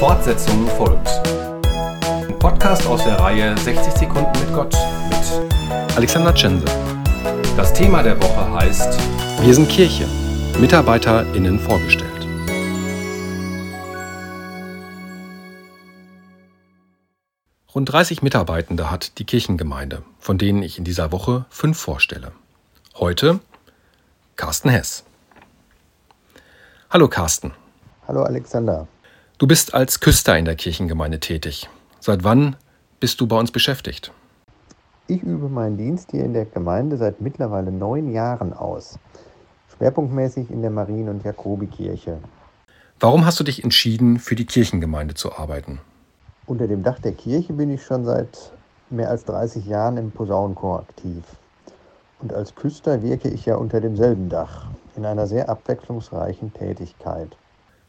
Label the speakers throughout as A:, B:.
A: Fortsetzung folgt. Ein Podcast aus der Reihe 60 Sekunden mit Gott mit
B: Alexander Tschense.
A: Das Thema der Woche heißt
B: Wir sind Kirche. MitarbeiterInnen vorgestellt. Rund 30 Mitarbeitende hat die Kirchengemeinde, von denen ich in dieser Woche fünf vorstelle. Heute Carsten Hess. Hallo Carsten.
C: Hallo Alexander.
B: Du bist als Küster in der Kirchengemeinde tätig. Seit wann bist du bei uns beschäftigt?
C: Ich übe meinen Dienst hier in der Gemeinde seit mittlerweile neun Jahren aus. Schwerpunktmäßig in der Marien- und Jakobikirche.
B: Warum hast du dich entschieden, für die Kirchengemeinde zu arbeiten?
C: Unter dem Dach der Kirche bin ich schon seit mehr als 30 Jahren im Posaunenchor aktiv. Und als Küster wirke ich ja unter demselben Dach, in einer sehr abwechslungsreichen Tätigkeit.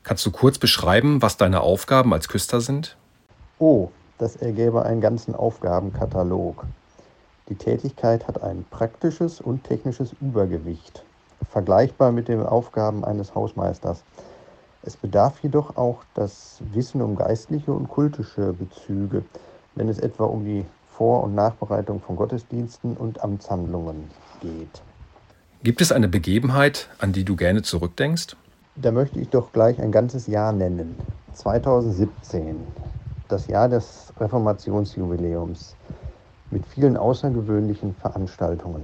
B: Kannst du kurz beschreiben, was deine Aufgaben als Küster sind?
C: Oh, das ergäbe einen ganzen Aufgabenkatalog. Die Tätigkeit hat ein praktisches und technisches Übergewicht, vergleichbar mit den Aufgaben eines Hausmeisters. Es bedarf jedoch auch das Wissen um geistliche und kultische Bezüge, wenn es etwa um die Vor- und Nachbereitung von Gottesdiensten und Amtshandlungen geht.
B: Gibt es eine Begebenheit, an die du gerne zurückdenkst?
C: Da möchte ich doch gleich ein ganzes Jahr nennen. 2017, das Jahr des Reformationsjubiläums mit vielen außergewöhnlichen Veranstaltungen.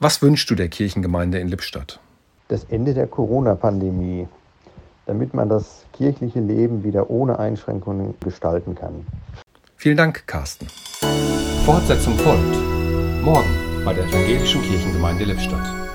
B: Was wünschst du der Kirchengemeinde in Lippstadt?
C: Das Ende der Corona-Pandemie, damit man das kirchliche Leben wieder ohne Einschränkungen gestalten kann.
B: Vielen Dank, Carsten.
A: Fortsetzung folgt. Morgen bei der Evangelischen Kirchengemeinde Lippstadt.